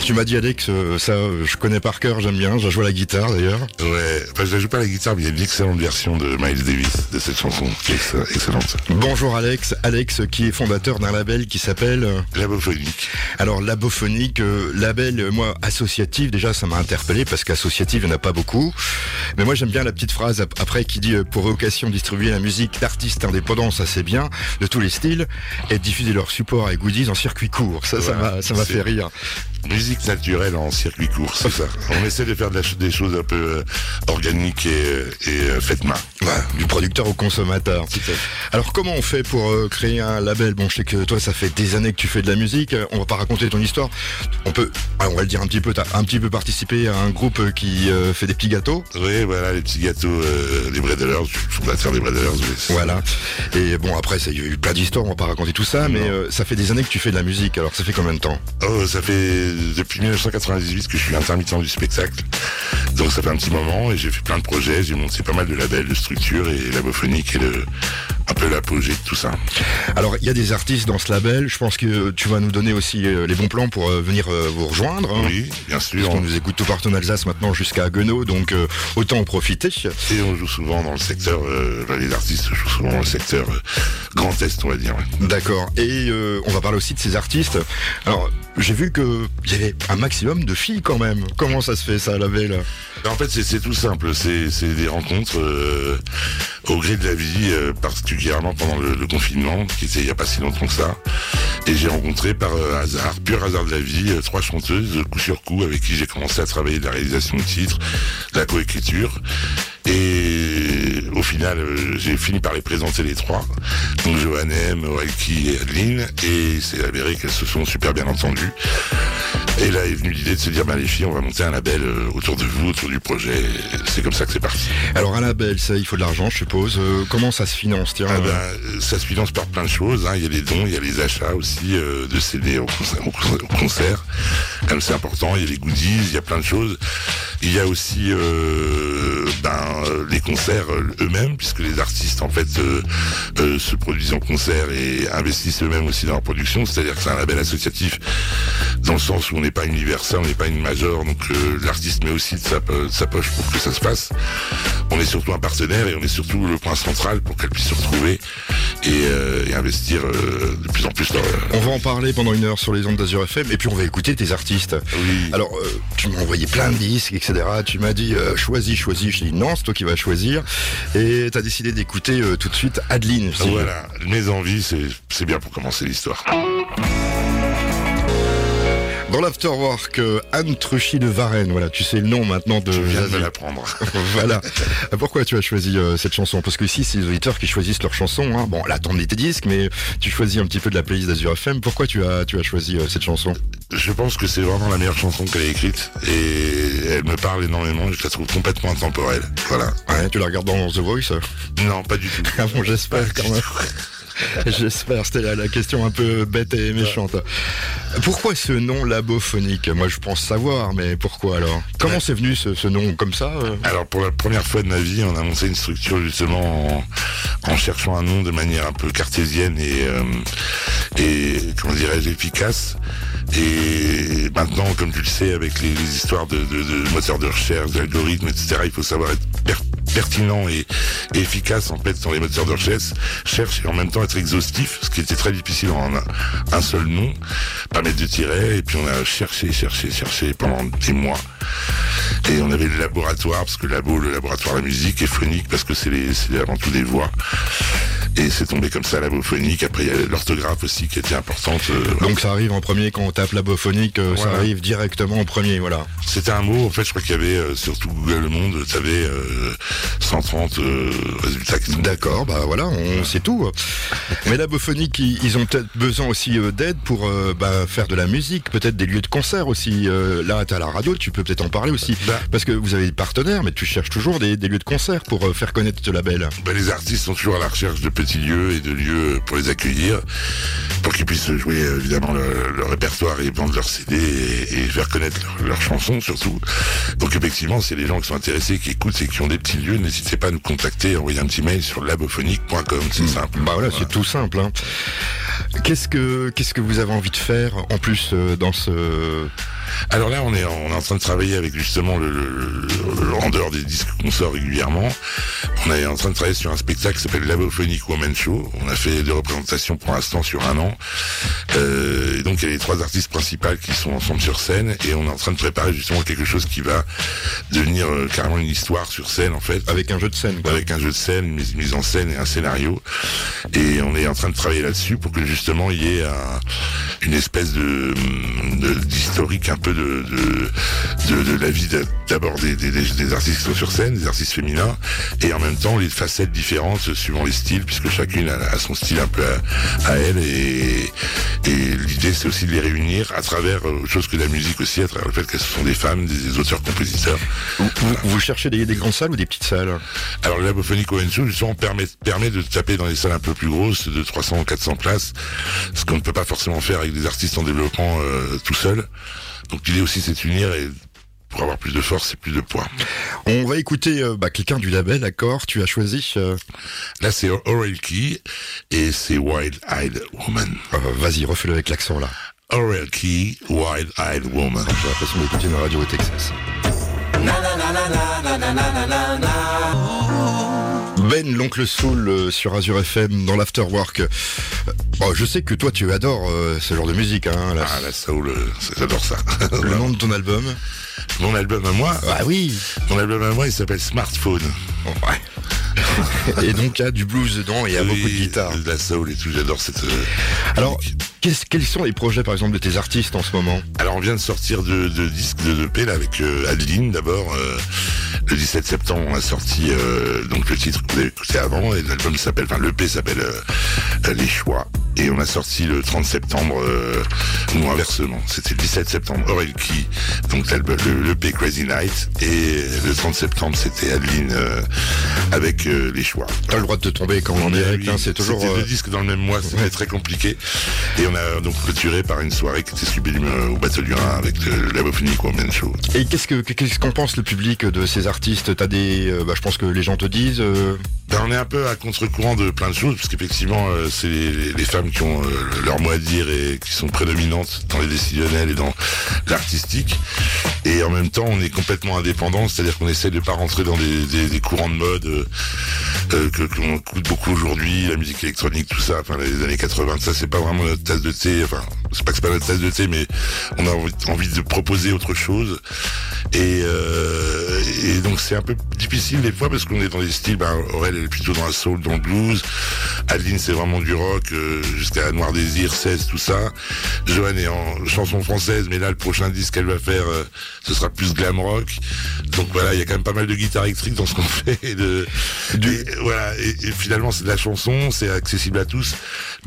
Alors tu m'as dit Alex, euh, ça euh, je connais par cœur, j'aime bien, j'ai joué à la guitare d'ailleurs. Ouais, enfin je la joue pas à la guitare, mais il y a une excellente version de Miles Davis de cette chanson qui est ex- excellente. Bonjour Alex, Alex qui est fondateur d'un label qui s'appelle euh, Labophonique. alors Labophonique, euh, label euh, moi associatif, déjà ça m'a interpellé parce qu'associatif il n'y en a pas beaucoup. Mais moi j'aime bien la petite phrase ap- après qui dit euh, pour vocation distribuer la musique d'artistes indépendants, ça c'est bien, de tous les styles, et diffuser leur support et goodies en circuit court. Ça, m'a ça m'a fait rire. Musique naturelle en circuit court, c'est ça. On essaie de faire des choses un peu euh, organiques et, euh, et euh, faites main. Du producteur au consommateur. Alors comment on fait pour créer un label? Bon, je sais que toi, ça fait des années que tu fais de la musique. On va pas raconter ton histoire. On peut, ah, on va le dire un petit peu. T'as un petit peu participé à un groupe qui fait des petits gâteaux? Oui, voilà, les petits gâteaux, euh, les Bredelers, fondateur des Bredelers. oui, c'est- Voilà. Et bon, après, ça- il y a eu plein d'histoires. On va pas raconter tout ça, mais euh, ça fait des années que tu fais de la musique. Alors, ça fait combien de temps? Oh, ça fait depuis 1998 que je suis intermittent du spectacle. Donc ça fait un petit moment et j'ai fait plein de projets, j'ai monté pas mal de labels, de structures et Labophonique est le, un peu l'apogée de tout ça. Alors, il y a des artistes dans ce label. Je pense que tu vas nous donner aussi euh, les bons plans pour euh, venir euh, vous rejoindre. hein. Oui, bien sûr. Parce qu'on nous écoute tout partout en Alsace maintenant jusqu'à Guenot, donc euh, autant en profiter. Et on joue souvent dans le secteur, euh, les artistes jouent souvent dans le secteur Grand Est, on va dire. D'accord. Et euh, on va parler aussi de ces artistes. Alors, j'ai vu que il y avait un maximum de filles quand même. Comment ça se fait ça, la veille En fait, c'est- tout simple. C'est des rencontres euh, au gré de la vie, euh, particulièrement pendant le, le confinement, qui était il n'y a pas si longtemps que ça. Et j'ai rencontré par hasard, pur hasard de la vie, trois chanteuses, coup sur coup, avec qui j'ai commencé à travailler de la réalisation de titres, de la coécriture. Et au final, euh, j'ai fini par les présenter les trois. Donc Johannem, Walkie et Adeline. Et c'est avéré qu'elles se sont super bien entendues. Et là est venue l'idée de se dire, bah les filles, on va monter un label euh, autour de vous, autour du projet. Et C'est comme ça que c'est parti. Alors, un label, ça, il faut de l'argent, je suppose. Euh, comment ça se finance? Tiens. Ah ben, euh, ça se finance par plein de choses. hein. Il y a les dons, il y a les achats aussi euh, de CD au concert. Au concert- au concert. Comme c'est important, il y a les goodies, il y a plein de choses. Il y a aussi euh, ben, euh, les concerts euh, eux-mêmes, puisque les artistes en fait euh, euh, se produisent en concert et investissent eux-mêmes aussi dans leur production. C'est-à-dire que c'est un label associatif dans le sens où on n'est pas Universal, on n'est pas une major, donc euh, l'artiste met aussi de sa, de sa poche pour que ça se passe. On est surtout un partenaire et on est surtout le point central pour qu'elle puisse se retrouver et, euh, et investir de plus en plus dans. On va en parler pendant une heure sur les ondes d'Azur FM et puis on va écouter tes artistes. Oui. Alors, euh, tu m'as envoyé plein de disques, etc. Tu m'as dit euh, choisis, choisis. Je dis non, c'est toi qui vas choisir. Et t'as décidé d'écouter euh, tout de suite Adeline. Dis, Voilà, mes envies, c'est c'est bien pour commencer l'histoire. Dans l'afterwork, euh, Anne Truchy de Varennes. Voilà, tu sais le nom maintenant de. Je viens de l'apprendre. voilà. Pourquoi tu as choisi euh, cette chanson? Parce que ici, c'est les auditeurs qui choisissent leur chanson. Hein. Bon, là, t'en tes disques, mais tu choisis un petit peu de la playlist d'Azur FM. Pourquoi tu as, tu as choisi euh, cette chanson? Je pense que c'est vraiment la meilleure chanson qu'elle ait écrite et elle me parle énormément. Je la trouve complètement intemporelle. Voilà. Ouais, tu la regardes dans The Voice? Non, pas du tout. Ah bon, j'espère quand même. J'espère, c'était la, la question un peu bête et méchante. Pourquoi ce nom labophonique? Moi je pense savoir, mais pourquoi alors? Comment Ouais. c'est venu ce, ce nom comme ça euh? Alors pour la première fois de ma vie, on a monté une structure justement en, en cherchant un nom de manière un peu cartésienne et, euh, et comment dirais-je efficace. Et maintenant, comme tu le sais, avec les, histoires de, moteurs de recherche, d'algorithmes, etc., il faut savoir être per- pertinent et, efficace en fait dans les moteurs de recherche, cherche et en même temps être exhaustif, ce qui était très difficile en un, seul nom, pas mettre de tiret. Et puis on a cherché, cherché, cherché pendant des mois. Et on avait le laboratoire, parce que labo, le laboratoire de la musique, et phonique, parce que c'est avant tout des voix. Et c'est tombé comme ça, labophonique. Après, il y a l'orthographe aussi qui était importante. euh, Donc ça arrive en premier quand on tape labophonique, euh, ça arrive directement en premier, voilà. C'était un mot, en fait, je crois qu'il y avait, euh, surtout Google Le Monde, tu avais 130 euh, résultats. D'accord, bah voilà, on sait tout. Mais labophonique, ils, ils ont peut-être besoin aussi euh, d'aide pour bah, faire de la musique, peut-être des lieux de concert aussi. Là, t'as la radio, tu peux peut-être en parler aussi. Bah. Parce que vous avez des partenaires, mais tu cherches toujours des, des lieux de concert pour faire connaître ce label. Ben, les artistes sont toujours à la recherche de petits lieux et de lieux pour les accueillir, pour qu'ils puissent jouer évidemment leur, leur répertoire et vendre leurs CD et, et faire connaître leurs chansons surtout. Donc effectivement, a des gens qui sont intéressés, qui écoutent et qui ont des petits lieux, n'hésitez pas à nous contacter, envoyer un petit mail sur labophonique.com, c'est simple. Bah voilà, c'est tout simple. hein. Qu'est-ce que qu'est-ce que vous avez envie de faire en plus euh, dans ce Alors là, on est, en, on est en train de travailler avec justement le, le, le- en dehors des disques qu'on sort régulièrement. On est en train de travailler sur un spectacle qui s'appelle Labophonic Woman Show. On a fait deux représentations pour l'instant sur un an. Euh, et donc il y a les trois artistes principales qui sont ensemble sur scène et on est en train de préparer justement quelque chose qui va devenir euh, carrément une histoire sur scène en fait Avec un jeu de scène, quoi. avec un jeu de scène, une mise, mise en scène et un scénario. Et on est en train de travailler là-dessus pour que justement il y ait un- une espèce de de- d'historique un peu de de, de, de la vie d'a- d'abord des, des, des- des artistes qui sont sur scène, des artistes féminins, et en même temps les facettes différentes suivant les styles, puisque chacune a, a son style un peu à, à elle. Et, et l'idée c'est aussi de les réunir à travers euh, autre chose que la musique aussi, à travers le fait qu'elles sont des femmes, des, des auteurs-compositeurs. Vous, vous- vous cherchez des, des grandes salles ou des petites salles Alors Owen Show justement permet, permet de taper dans les salles un peu plus grosses, de 300 ou 400 places, ce qu'on ne peut pas forcément faire avec des artistes en développement euh, tout seul. Donc l'idée aussi c'est de s'unir et pour avoir plus de force et plus de poids. On va écouter euh, bah, quelqu'un du label, d'accord Tu as choisi euh, Là c'est Aurel Key et c'est Wild Eyed Woman. euh, Vas-y, refais-le avec l'accent là. Aurel Key, Wild Eyed Woman. J'ai l'impression d'écouter une radio au Texas. Ben, l'oncle Soul euh, sur Azure FM dans l'Afterwork. Euh, oh, je sais que toi tu adores euh, ce genre de musique. Hein, la- Ah la soul, j'adore ça. le nom de ton album? Mon album à moi, Ah oui mon album à moi il s'appelle Smartphone. Ouais. Et donc il y a du blues dedans et il y a beaucoup de guitare. De la soul et tout, j'adore cette... euh, Alors, qu'est-ce- quels sont les projets par exemple de tes artistes en ce moment? Alors on vient de sortir de, de disques de EP là avec euh, Adeline d'abord. euh, le 17 septembre on a sorti euh, donc le titre que vous avez écouté avant et l'album s'appelle, enfin l'EP s'appelle Les Choix. Et on a sorti le 30 septembre, ou inversement, c'était le 17 septembre Aurelki, donc l'album, le, l'EP Crazy Night, et le 30 septembre c'était Adeline euh, avec euh, Les Choix. T'as le droit de te tomber quand on est en direct, hein, c'est toujours... C'était euh, deux disques dans le même mois, c'était ouais. très compliqué. Et on a donc clôturé par une soirée qui était sublime euh, au Rhin avec le Labophonic Woman Show. Et qu'est-ce que qu'est-ce qu'on pense le public de ces artistes? T'as des, euh, bah, je pense que les gens te disent. euh, Ben, on est un peu à contre-courant de plein de choses, parce qu'effectivement, euh, c'est les, les femmes qui ont euh, leur mot à dire et qui sont prédominantes dans les décisionnels et dans l'artistique. Et en même temps, on est complètement indépendant, c'est-à-dire qu'on essaie de pas rentrer dans des, courants de mode euh, euh, que qu'on écoute beaucoup aujourd'hui, la musique électronique, tout ça, enfin les années 80, ça c'est pas vraiment notre tasse de thé. C'est pas que c'est pas notre tasse de thé, mais on a envie, envie de proposer autre chose. Et, euh, et donc c'est un peu difficile des fois parce qu'on est dans des styles. Ben, Aurel elle est plutôt dans la soul, dans le blues. Adeline c'est vraiment du rock euh, jusqu'à Noir Désir, 16, tout ça. Joanne est en chanson française, mais là le prochain disque qu'elle va faire, euh, ce sera plus glam rock. Donc voilà, il y a quand même pas mal de guitare électrique dans ce qu'on fait. Et de, et, voilà, et, et finalement c'est de la chanson, c'est accessible à tous,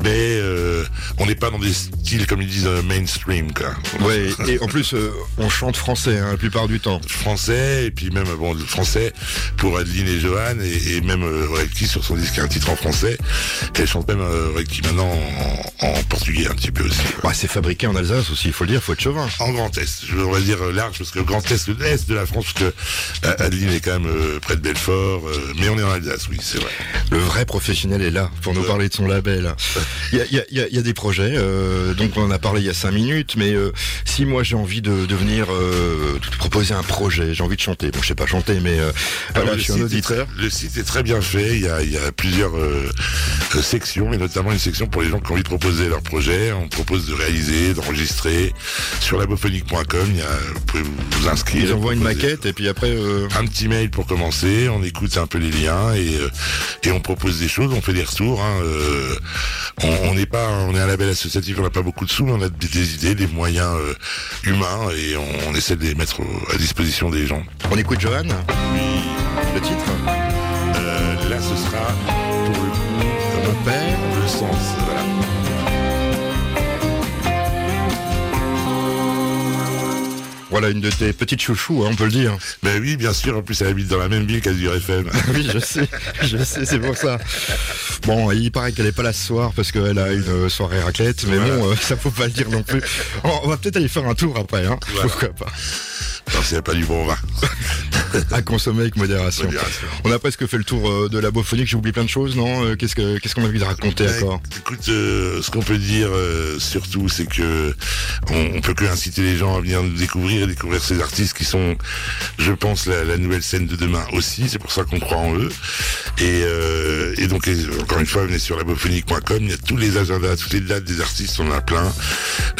mais euh, on n'est pas dans des styles comme ils disent euh, mainstream quoi. Ouais. Et en plus, euh, on chante français hein, la plupart du temps. français et puis même bon français pour Adeline et Johan et, et même euh, Reiki sur son disque un titre en français et elle chante même euh, Reiki maintenant en, en portugais un petit peu aussi Bah, c'est fabriqué en Alsace aussi, il faut le dire, faut être chauvin. en Grand Est je on va dire euh, large parce que Grand Est le Est de la France parce que Adeline est quand même près de Belfort mais on est en Alsace oui c'est vrai Le vrai professionnel est là pour nous parler de son label. Il y a, il y a- il y a- il y a des projets, donc on en a parlé il y a cinq minutes, mais euh, si moi j'ai envie de, de venir euh, te proposer un projet, j'ai envie de chanter, bon je sais pas chanter, mais euh, voilà, Alors, je suis un auditeur. très- le site est très bien fait. Il y a, il y a plusieurs sections, et notamment une section pour les gens qui ont envie de proposer leur projet. On propose de réaliser, d'enregistrer. Sur labophonique.com, il y a, vous pouvez vous inscrire. Ils envoient une maquette et puis après... Un petit mail pour commencer, on écoute un peu les liens et, et on propose des choses, on fait des retours. hein, on on n'est pas, on est un label associatif, on n'a pas beaucoup de sous, mais on a des, idées, des moyens euh, humains et on, on essaie de les mettre à disposition des gens. On écoute Johan Le titre Euh, là, ce sera pour le coup, Mon père le sens. Voilà. Une de tes petites chouchous, hein, on peut le dire. Ben oui, bien sûr. En plus, elle habite dans la même ville qu'Azur FM. oui, je sais, je sais, c'est pour ça. Bon, il paraît qu'elle est pas là ce soir parce qu'elle a une euh, soirée raclette, mais Voilà. bon, euh, ça faut pas le dire non plus. On on va peut-être aller faire un tour après, hein. Voilà. Pourquoi pas. N'y a pas du bon vin. à consommer avec modération. Modération. On a presque fait le tour euh, de la bophonique, j'ai oublié plein de choses, non Euh, Qu'est-ce que qu'est-ce qu'on a envie de raconter encore? Écoute, euh, ce qu'on peut dire euh, surtout, c'est que on, on peut que inciter les gens à venir nous découvrir et découvrir ces artistes qui sont, je pense, la, la nouvelle scène de demain aussi. C'est pour ça qu'on croit en eux. Et, euh, et donc, encore une fois, venez sur labophonique.com. Il y a tous les agendas, toutes les dates des artistes, on en a plein.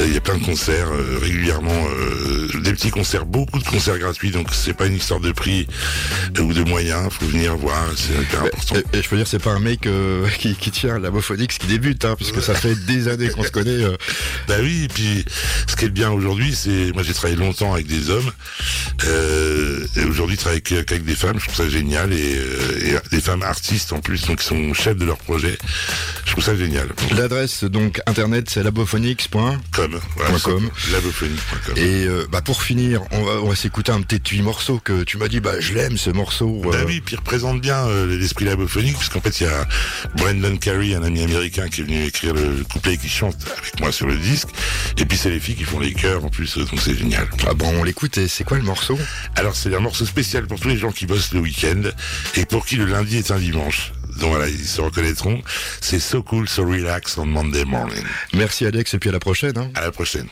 Il y a plein de concerts régulièrement, euh, des petits concerts, beaucoup de concerts gratuits. Donc, c'est pas une histoire de prix euh, ou de moyens. Faut venir voir, c'est hyper important. et, et je peux dire, c'est pas un mec euh, qui, qui tient la bophonique qui débute, hein, puisque ça fait des années qu'on se connaît. euh. Bah oui, et puis ce qui est bien aujourd'hui, c'est moi j'ai travaillé longtemps avec des hommes, euh, et aujourd'hui je travaille avec, avec des femmes, je trouve ça génial, et, et des femmes artistes en plus, donc qui sont chefs de leur projet, je trouve ça génial. L'adresse donc internet c'est labophonix. Comme, voilà, Point com. labophonique.com. Et euh, bah pour finir, on va, on va s'écouter un petit morceau que tu m'as dit, bah je l'aime ce morceau. euh. Bah oui, puis il représente bien euh, l'esprit labophonique, parce qu'en fait, il y a Brandon Carey, un ami américain, qui est venu écrire le couplet et qui chante avec moi sur le disque. Et puis c'est les filles qui font les chœurs en plus, donc c'est génial. Ah bon, on l'écoute et c'est quoi le morceau? Alors c'est un morceau spécial pour tous les gens qui bossent le week-end et pour qui le lundi est un dimanche. Donc voilà, ils se reconnaîtront. C'est So Cool, So Relax on Monday Morning. Merci Alex et puis à la prochaine. Hein. À la prochaine.